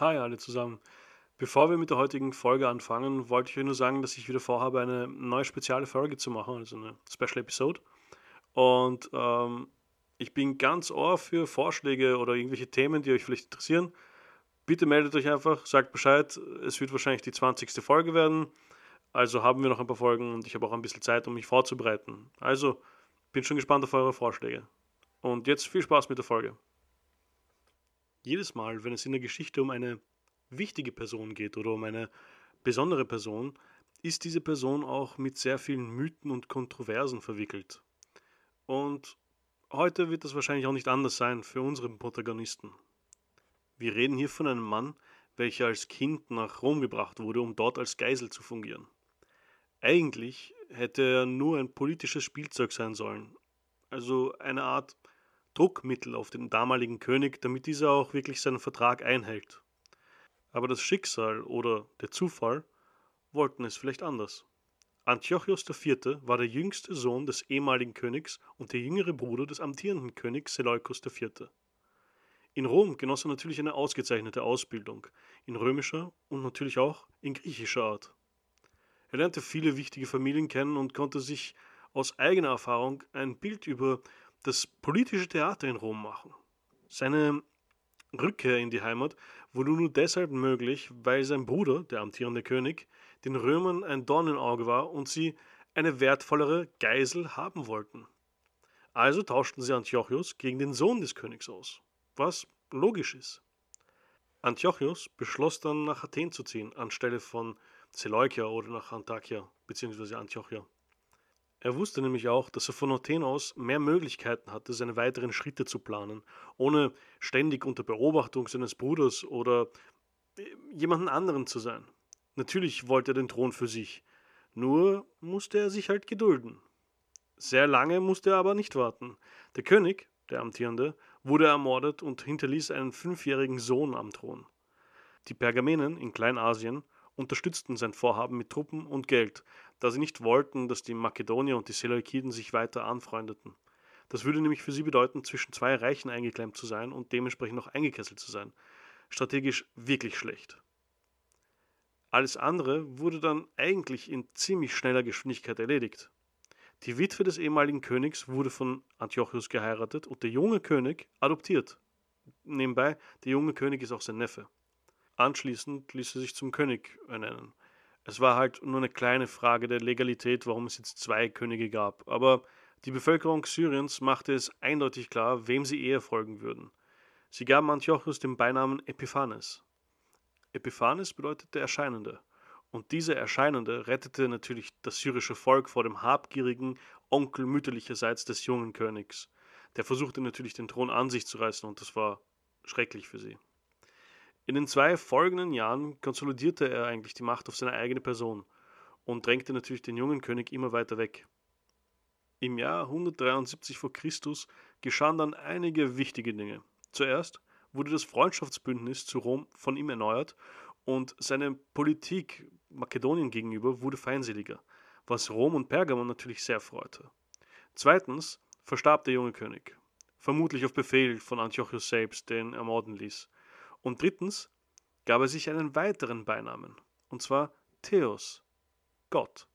Hi alle zusammen. Bevor wir mit der heutigen Folge anfangen, wollte ich euch nur sagen, dass ich wieder vorhabe, eine neue spezielle Folge zu machen, also eine Special Episode. Und ähm, ich bin ganz ohr für Vorschläge oder irgendwelche Themen, die euch vielleicht interessieren. Bitte meldet euch einfach, sagt Bescheid. Es wird wahrscheinlich die 20. Folge werden. Also haben wir noch ein paar Folgen und ich habe auch ein bisschen Zeit, um mich vorzubereiten. Also bin schon gespannt auf eure Vorschläge. Und jetzt viel Spaß mit der Folge. Jedes Mal, wenn es in der Geschichte um eine wichtige Person geht oder um eine besondere Person, ist diese Person auch mit sehr vielen Mythen und Kontroversen verwickelt. Und heute wird das wahrscheinlich auch nicht anders sein für unseren Protagonisten. Wir reden hier von einem Mann, welcher als Kind nach Rom gebracht wurde, um dort als Geisel zu fungieren. Eigentlich hätte er nur ein politisches Spielzeug sein sollen, also eine Art Druckmittel auf den damaligen König, damit dieser auch wirklich seinen Vertrag einhält. Aber das Schicksal oder der Zufall wollten es vielleicht anders. Antiochos IV. war der jüngste Sohn des ehemaligen Königs und der jüngere Bruder des amtierenden Königs Seleukos IV. In Rom genoss er natürlich eine ausgezeichnete Ausbildung, in römischer und natürlich auch in griechischer Art. Er lernte viele wichtige Familien kennen und konnte sich aus eigener Erfahrung ein Bild über das politische Theater in Rom machen. Seine Rückkehr in die Heimat wurde nur deshalb möglich, weil sein Bruder, der amtierende König, den Römern ein Dorn im Auge war und sie eine wertvollere Geisel haben wollten. Also tauschten sie Antiochus gegen den Sohn des Königs aus, was logisch ist. Antiochus beschloss dann nach Athen zu ziehen, anstelle von Seleukia oder nach Antakia bzw. Antiochia. Er wusste nämlich auch, dass er von Athen aus mehr Möglichkeiten hatte, seine weiteren Schritte zu planen, ohne ständig unter Beobachtung seines Bruders oder äh, jemanden anderen zu sein. Natürlich wollte er den Thron für sich, nur musste er sich halt gedulden. Sehr lange musste er aber nicht warten. Der König, der Amtierende, wurde ermordet und hinterließ einen fünfjährigen Sohn am Thron. Die Pergamenen in Kleinasien unterstützten sein Vorhaben mit Truppen und Geld, da sie nicht wollten, dass die Makedonier und die Seleukiden sich weiter anfreundeten. Das würde nämlich für sie bedeuten, zwischen zwei Reichen eingeklemmt zu sein und dementsprechend noch eingekesselt zu sein. Strategisch wirklich schlecht. Alles andere wurde dann eigentlich in ziemlich schneller Geschwindigkeit erledigt. Die Witwe des ehemaligen Königs wurde von Antiochus geheiratet und der junge König adoptiert. Nebenbei, der junge König ist auch sein Neffe. Anschließend ließ er sich zum König ernennen. Es war halt nur eine kleine Frage der Legalität, warum es jetzt zwei Könige gab. Aber die Bevölkerung Syriens machte es eindeutig klar, wem sie eher folgen würden. Sie gaben Antiochus den Beinamen Epiphanes. Epiphanes bedeutet der Erscheinende. Und dieser Erscheinende rettete natürlich das syrische Volk vor dem habgierigen Onkel mütterlicherseits des jungen Königs. Der versuchte natürlich den Thron an sich zu reißen und das war schrecklich für sie. In den zwei folgenden Jahren konsolidierte er eigentlich die Macht auf seine eigene Person und drängte natürlich den jungen König immer weiter weg. Im Jahr 173 v. Chr. geschahen dann einige wichtige Dinge. Zuerst wurde das Freundschaftsbündnis zu Rom von ihm erneuert und seine Politik Makedonien gegenüber wurde feindseliger, was Rom und Pergamon natürlich sehr freute. Zweitens verstarb der junge König, vermutlich auf Befehl von Antiochus selbst, den er morden ließ. Und drittens gab er sich einen weiteren Beinamen, und zwar Theos, Gott.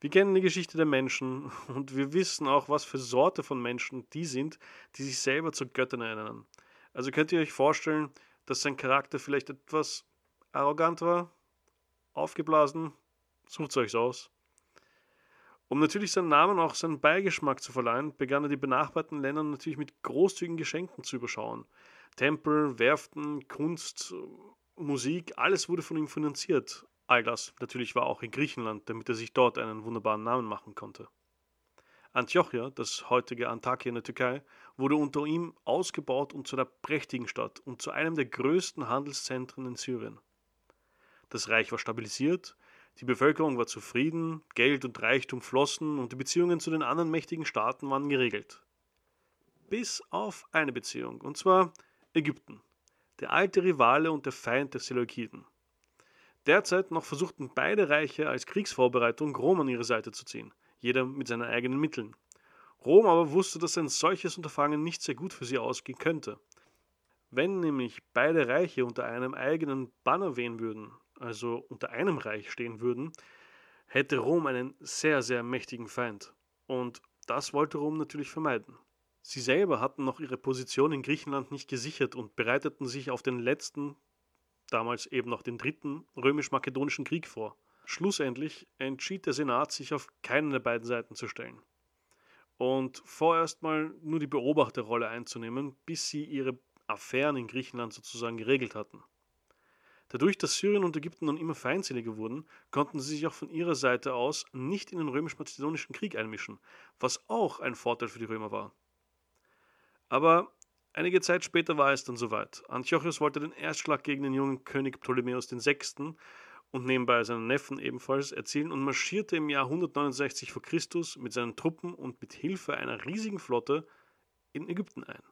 Wir kennen die Geschichte der Menschen und wir wissen auch, was für Sorte von Menschen die sind, die sich selber zu Göttern erinnern. Also könnt ihr euch vorstellen, dass sein Charakter vielleicht etwas arrogant war, aufgeblasen, sucht es euch aus. Um natürlich seinen Namen auch seinen Beigeschmack zu verleihen, begannen die benachbarten Länder natürlich mit großzügigen Geschenken zu überschauen. Tempel, Werften, Kunst, Musik, alles wurde von ihm finanziert. All das natürlich war auch in Griechenland, damit er sich dort einen wunderbaren Namen machen konnte. Antiochia, das heutige Antakya in der Türkei, wurde unter ihm ausgebaut und zu einer prächtigen Stadt und zu einem der größten Handelszentren in Syrien. Das Reich war stabilisiert, die Bevölkerung war zufrieden, Geld und Reichtum flossen und die Beziehungen zu den anderen mächtigen Staaten waren geregelt. Bis auf eine Beziehung, und zwar Ägypten, der alte Rivale und der Feind der Seleukiden. Derzeit noch versuchten beide Reiche als Kriegsvorbereitung Rom an ihre Seite zu ziehen, jeder mit seinen eigenen Mitteln. Rom aber wusste, dass ein solches Unterfangen nicht sehr gut für sie ausgehen könnte. Wenn nämlich beide Reiche unter einem eigenen Banner wehen würden, also unter einem Reich stehen würden, hätte Rom einen sehr, sehr mächtigen Feind. Und das wollte Rom natürlich vermeiden. Sie selber hatten noch ihre Position in Griechenland nicht gesichert und bereiteten sich auf den letzten, damals eben noch den dritten römisch-makedonischen Krieg vor. Schlussendlich entschied der Senat, sich auf keinen der beiden Seiten zu stellen und vorerst mal nur die Beobachterrolle einzunehmen, bis sie ihre Affären in Griechenland sozusagen geregelt hatten. Dadurch, dass Syrien und Ägypten nun immer feindseliger wurden, konnten sie sich auch von ihrer Seite aus nicht in den römisch-mazedonischen Krieg einmischen, was auch ein Vorteil für die Römer war. Aber einige Zeit später war es dann soweit. Antiochus wollte den Erstschlag gegen den jungen König Ptolemäus VI und nebenbei seinen Neffen ebenfalls erzielen und marschierte im Jahr 169 v. Chr. mit seinen Truppen und mit Hilfe einer riesigen Flotte in Ägypten ein.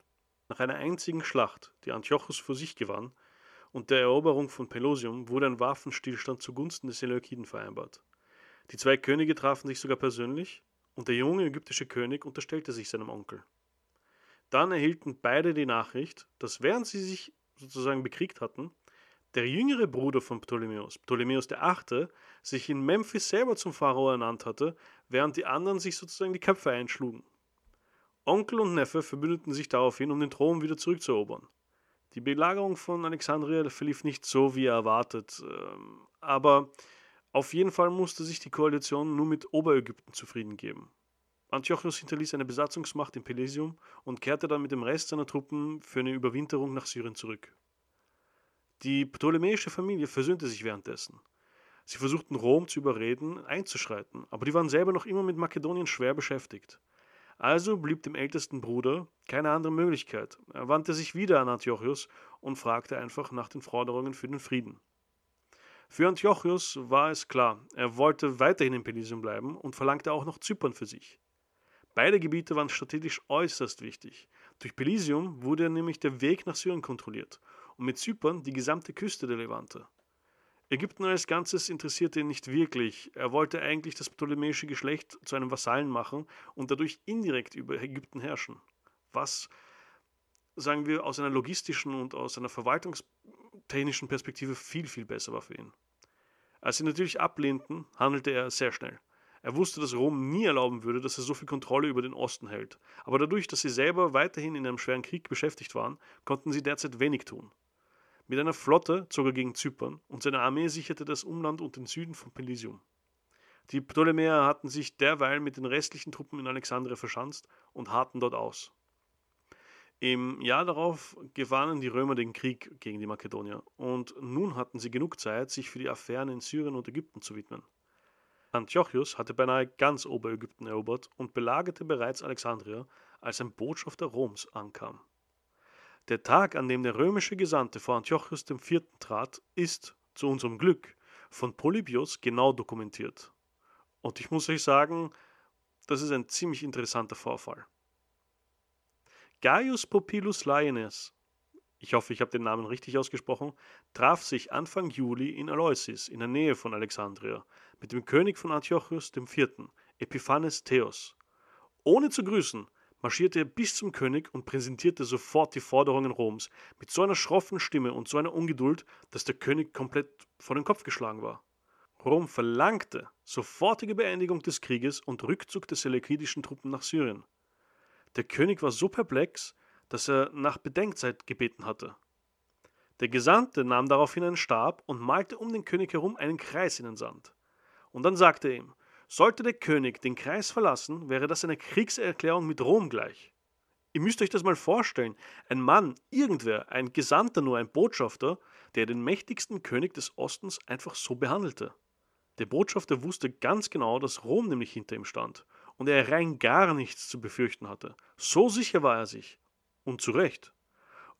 Nach einer einzigen Schlacht, die Antiochus für sich gewann, und der Eroberung von Pelosium wurde ein Waffenstillstand zugunsten des Seleukiden vereinbart. Die zwei Könige trafen sich sogar persönlich und der junge ägyptische König unterstellte sich seinem Onkel. Dann erhielten beide die Nachricht, dass während sie sich sozusagen bekriegt hatten, der jüngere Bruder von Ptolemäus, Ptolemäus VIII., sich in Memphis selber zum Pharao ernannt hatte, während die anderen sich sozusagen die Köpfe einschlugen. Onkel und Neffe verbündeten sich daraufhin, um den Thron wieder zurückzuerobern. Die Belagerung von Alexandria verlief nicht so, wie erwartet, ähm, aber auf jeden Fall musste sich die Koalition nur mit Oberägypten zufrieden geben. Antiochus hinterließ eine Besatzungsmacht in Pelesium und kehrte dann mit dem Rest seiner Truppen für eine Überwinterung nach Syrien zurück. Die ptolemäische Familie versöhnte sich währenddessen. Sie versuchten Rom zu überreden, einzuschreiten, aber die waren selber noch immer mit Makedonien schwer beschäftigt. Also blieb dem ältesten Bruder keine andere Möglichkeit. Er wandte sich wieder an Antiochus und fragte einfach nach den Forderungen für den Frieden. Für Antiochus war es klar, er wollte weiterhin in Pelisium bleiben und verlangte auch noch Zypern für sich. Beide Gebiete waren strategisch äußerst wichtig. Durch Pelisium wurde nämlich der Weg nach Syrien kontrolliert und mit Zypern die gesamte Küste der Levante. Ägypten als Ganzes interessierte ihn nicht wirklich. Er wollte eigentlich das ptolemäische Geschlecht zu einem Vasallen machen und dadurch indirekt über Ägypten herrschen. Was, sagen wir, aus einer logistischen und aus einer verwaltungstechnischen Perspektive viel, viel besser war für ihn. Als sie natürlich ablehnten, handelte er sehr schnell. Er wusste, dass Rom nie erlauben würde, dass er so viel Kontrolle über den Osten hält. Aber dadurch, dass sie selber weiterhin in einem schweren Krieg beschäftigt waren, konnten sie derzeit wenig tun. Mit einer Flotte zog er gegen Zypern und seine Armee sicherte das Umland und den Süden von Pelisium. Die Ptolemäer hatten sich derweil mit den restlichen Truppen in Alexandria verschanzt und harrten dort aus. Im Jahr darauf gewannen die Römer den Krieg gegen die Makedonier und nun hatten sie genug Zeit, sich für die Affären in Syrien und Ägypten zu widmen. Antiochus hatte beinahe ganz Oberägypten erobert und belagerte bereits Alexandria, als ein Botschafter Roms ankam. Der Tag, an dem der römische Gesandte vor Antiochus IV. trat, ist, zu unserem Glück, von Polybios genau dokumentiert. Und ich muss euch sagen, das ist ein ziemlich interessanter Vorfall. Gaius Popilus Laenes, ich hoffe, ich habe den Namen richtig ausgesprochen, traf sich Anfang Juli in Eleusis, in der Nähe von Alexandria, mit dem König von Antiochus IV., Epiphanes Theos. Ohne zu grüßen, marschierte er bis zum König und präsentierte sofort die Forderungen Roms mit so einer schroffen Stimme und so einer Ungeduld, dass der König komplett vor den Kopf geschlagen war. Rom verlangte sofortige Beendigung des Krieges und Rückzug der seleukidischen Truppen nach Syrien. Der König war so perplex, dass er nach Bedenkzeit gebeten hatte. Der Gesandte nahm daraufhin einen Stab und malte um den König herum einen Kreis in den Sand. Und dann sagte er ihm, sollte der König den Kreis verlassen, wäre das eine Kriegserklärung mit Rom gleich. Ihr müsst euch das mal vorstellen. Ein Mann, irgendwer, ein Gesandter nur, ein Botschafter, der den mächtigsten König des Ostens einfach so behandelte. Der Botschafter wusste ganz genau, dass Rom nämlich hinter ihm stand und er rein gar nichts zu befürchten hatte. So sicher war er sich. Und zu Recht.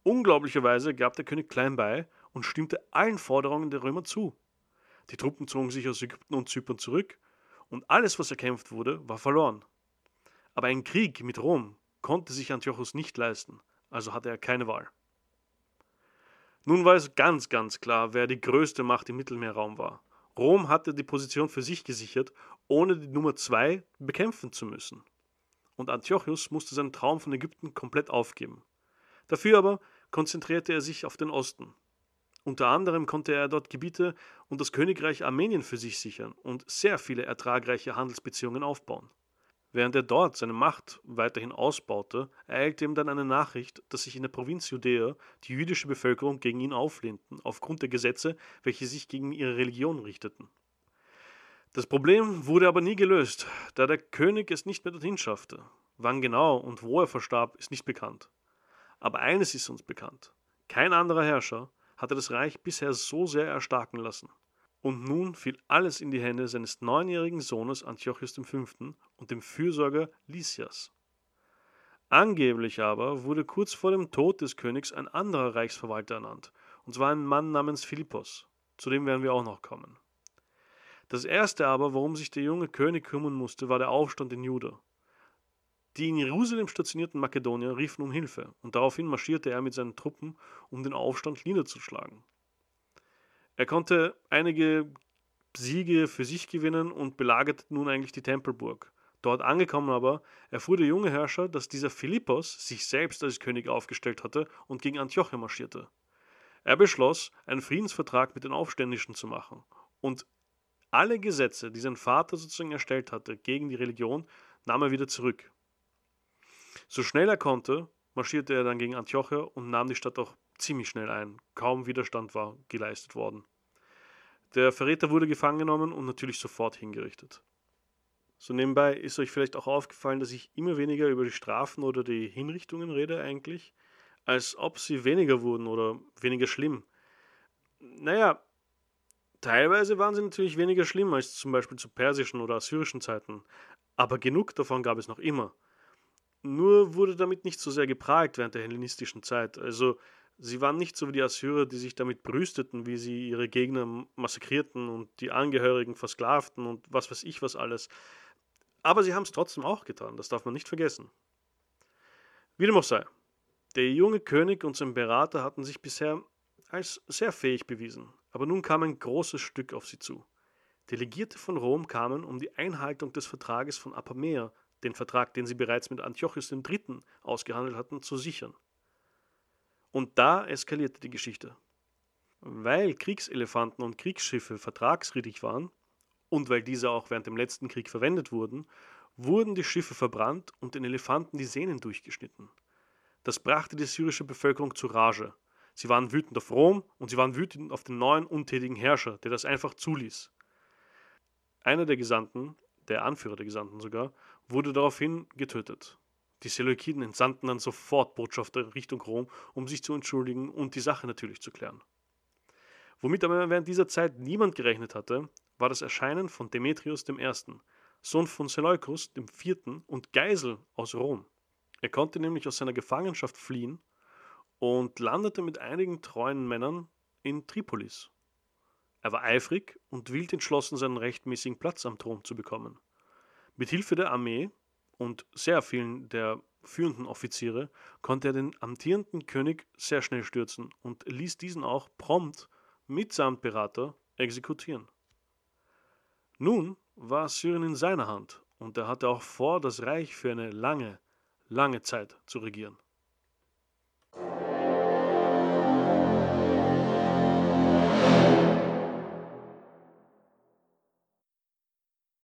Unglaublicherweise gab der König klein bei und stimmte allen Forderungen der Römer zu. Die Truppen zogen sich aus Ägypten und Zypern zurück und alles, was erkämpft wurde, war verloren. Aber ein Krieg mit Rom konnte sich Antiochus nicht leisten, also hatte er keine Wahl. Nun war es ganz, ganz klar, wer die größte Macht im Mittelmeerraum war. Rom hatte die Position für sich gesichert, ohne die Nummer zwei bekämpfen zu müssen. Und Antiochus musste seinen Traum von Ägypten komplett aufgeben. Dafür aber konzentrierte er sich auf den Osten. Unter anderem konnte er dort Gebiete und das Königreich Armenien für sich sichern und sehr viele ertragreiche Handelsbeziehungen aufbauen. Während er dort seine Macht weiterhin ausbaute, ereilte ihm dann eine Nachricht, dass sich in der Provinz Judäa die jüdische Bevölkerung gegen ihn auflehnten, aufgrund der Gesetze, welche sich gegen ihre Religion richteten. Das Problem wurde aber nie gelöst, da der König es nicht mehr dorthin schaffte. Wann genau und wo er verstarb, ist nicht bekannt. Aber eines ist uns bekannt. Kein anderer Herrscher hatte das Reich bisher so sehr erstarken lassen. Und nun fiel alles in die Hände seines neunjährigen Sohnes Antiochus V. und dem Fürsorger Lysias. Angeblich aber wurde kurz vor dem Tod des Königs ein anderer Reichsverwalter ernannt, und zwar ein Mann namens Philippos. Zu dem werden wir auch noch kommen. Das erste aber, worum sich der junge König kümmern musste, war der Aufstand in Juda. Die in Jerusalem stationierten Makedonier riefen um Hilfe, und daraufhin marschierte er mit seinen Truppen, um den Aufstand niederzuschlagen. Er konnte einige Siege für sich gewinnen und belagerte nun eigentlich die Tempelburg. Dort angekommen aber erfuhr der junge Herrscher, dass dieser Philippos sich selbst als König aufgestellt hatte und gegen Antiochia marschierte. Er beschloss, einen Friedensvertrag mit den Aufständischen zu machen und alle Gesetze, die sein Vater sozusagen erstellt hatte gegen die Religion, nahm er wieder zurück. So schnell er konnte, marschierte er dann gegen Antiochia und nahm die Stadt auch ziemlich schnell ein. Kaum Widerstand war geleistet worden. Der Verräter wurde gefangen genommen und natürlich sofort hingerichtet. So nebenbei ist euch vielleicht auch aufgefallen, dass ich immer weniger über die Strafen oder die Hinrichtungen rede eigentlich, als ob sie weniger wurden oder weniger schlimm. Naja, teilweise waren sie natürlich weniger schlimm als zum Beispiel zu persischen oder assyrischen Zeiten, aber genug davon gab es noch immer. Nur wurde damit nicht so sehr geprahlt während der hellenistischen Zeit. Also sie waren nicht so wie die Assyrer, die sich damit brüsteten, wie sie ihre Gegner massakrierten und die Angehörigen versklavten und was weiß ich was alles. Aber sie haben es trotzdem auch getan, das darf man nicht vergessen. Wie dem auch sei, der junge König und sein Berater hatten sich bisher als sehr fähig bewiesen, aber nun kam ein großes Stück auf sie zu. Delegierte von Rom kamen, um die Einhaltung des Vertrages von Apamea den Vertrag, den sie bereits mit Antiochus III. ausgehandelt hatten, zu sichern. Und da eskalierte die Geschichte. Weil Kriegselefanten und Kriegsschiffe vertragswidrig waren und weil diese auch während dem letzten Krieg verwendet wurden, wurden die Schiffe verbrannt und den Elefanten die Sehnen durchgeschnitten. Das brachte die syrische Bevölkerung zu Rage. Sie waren wütend auf Rom und sie waren wütend auf den neuen untätigen Herrscher, der das einfach zuließ. Einer der Gesandten, der Anführer der Gesandten sogar, wurde daraufhin getötet. Die Seleukiden entsandten dann sofort Botschafter Richtung Rom, um sich zu entschuldigen und die Sache natürlich zu klären. Womit aber während dieser Zeit niemand gerechnet hatte, war das Erscheinen von Demetrius I., Sohn von Seleukus IV. und Geisel aus Rom. Er konnte nämlich aus seiner Gefangenschaft fliehen und landete mit einigen treuen Männern in Tripolis. Er war eifrig und wild entschlossen, seinen rechtmäßigen Platz am Thron zu bekommen. Mit Hilfe der Armee und sehr vielen der führenden Offiziere konnte er den amtierenden König sehr schnell stürzen und ließ diesen auch prompt mitsamt Berater exekutieren. Nun war Syrien in seiner Hand und er hatte auch vor, das Reich für eine lange, lange Zeit zu regieren.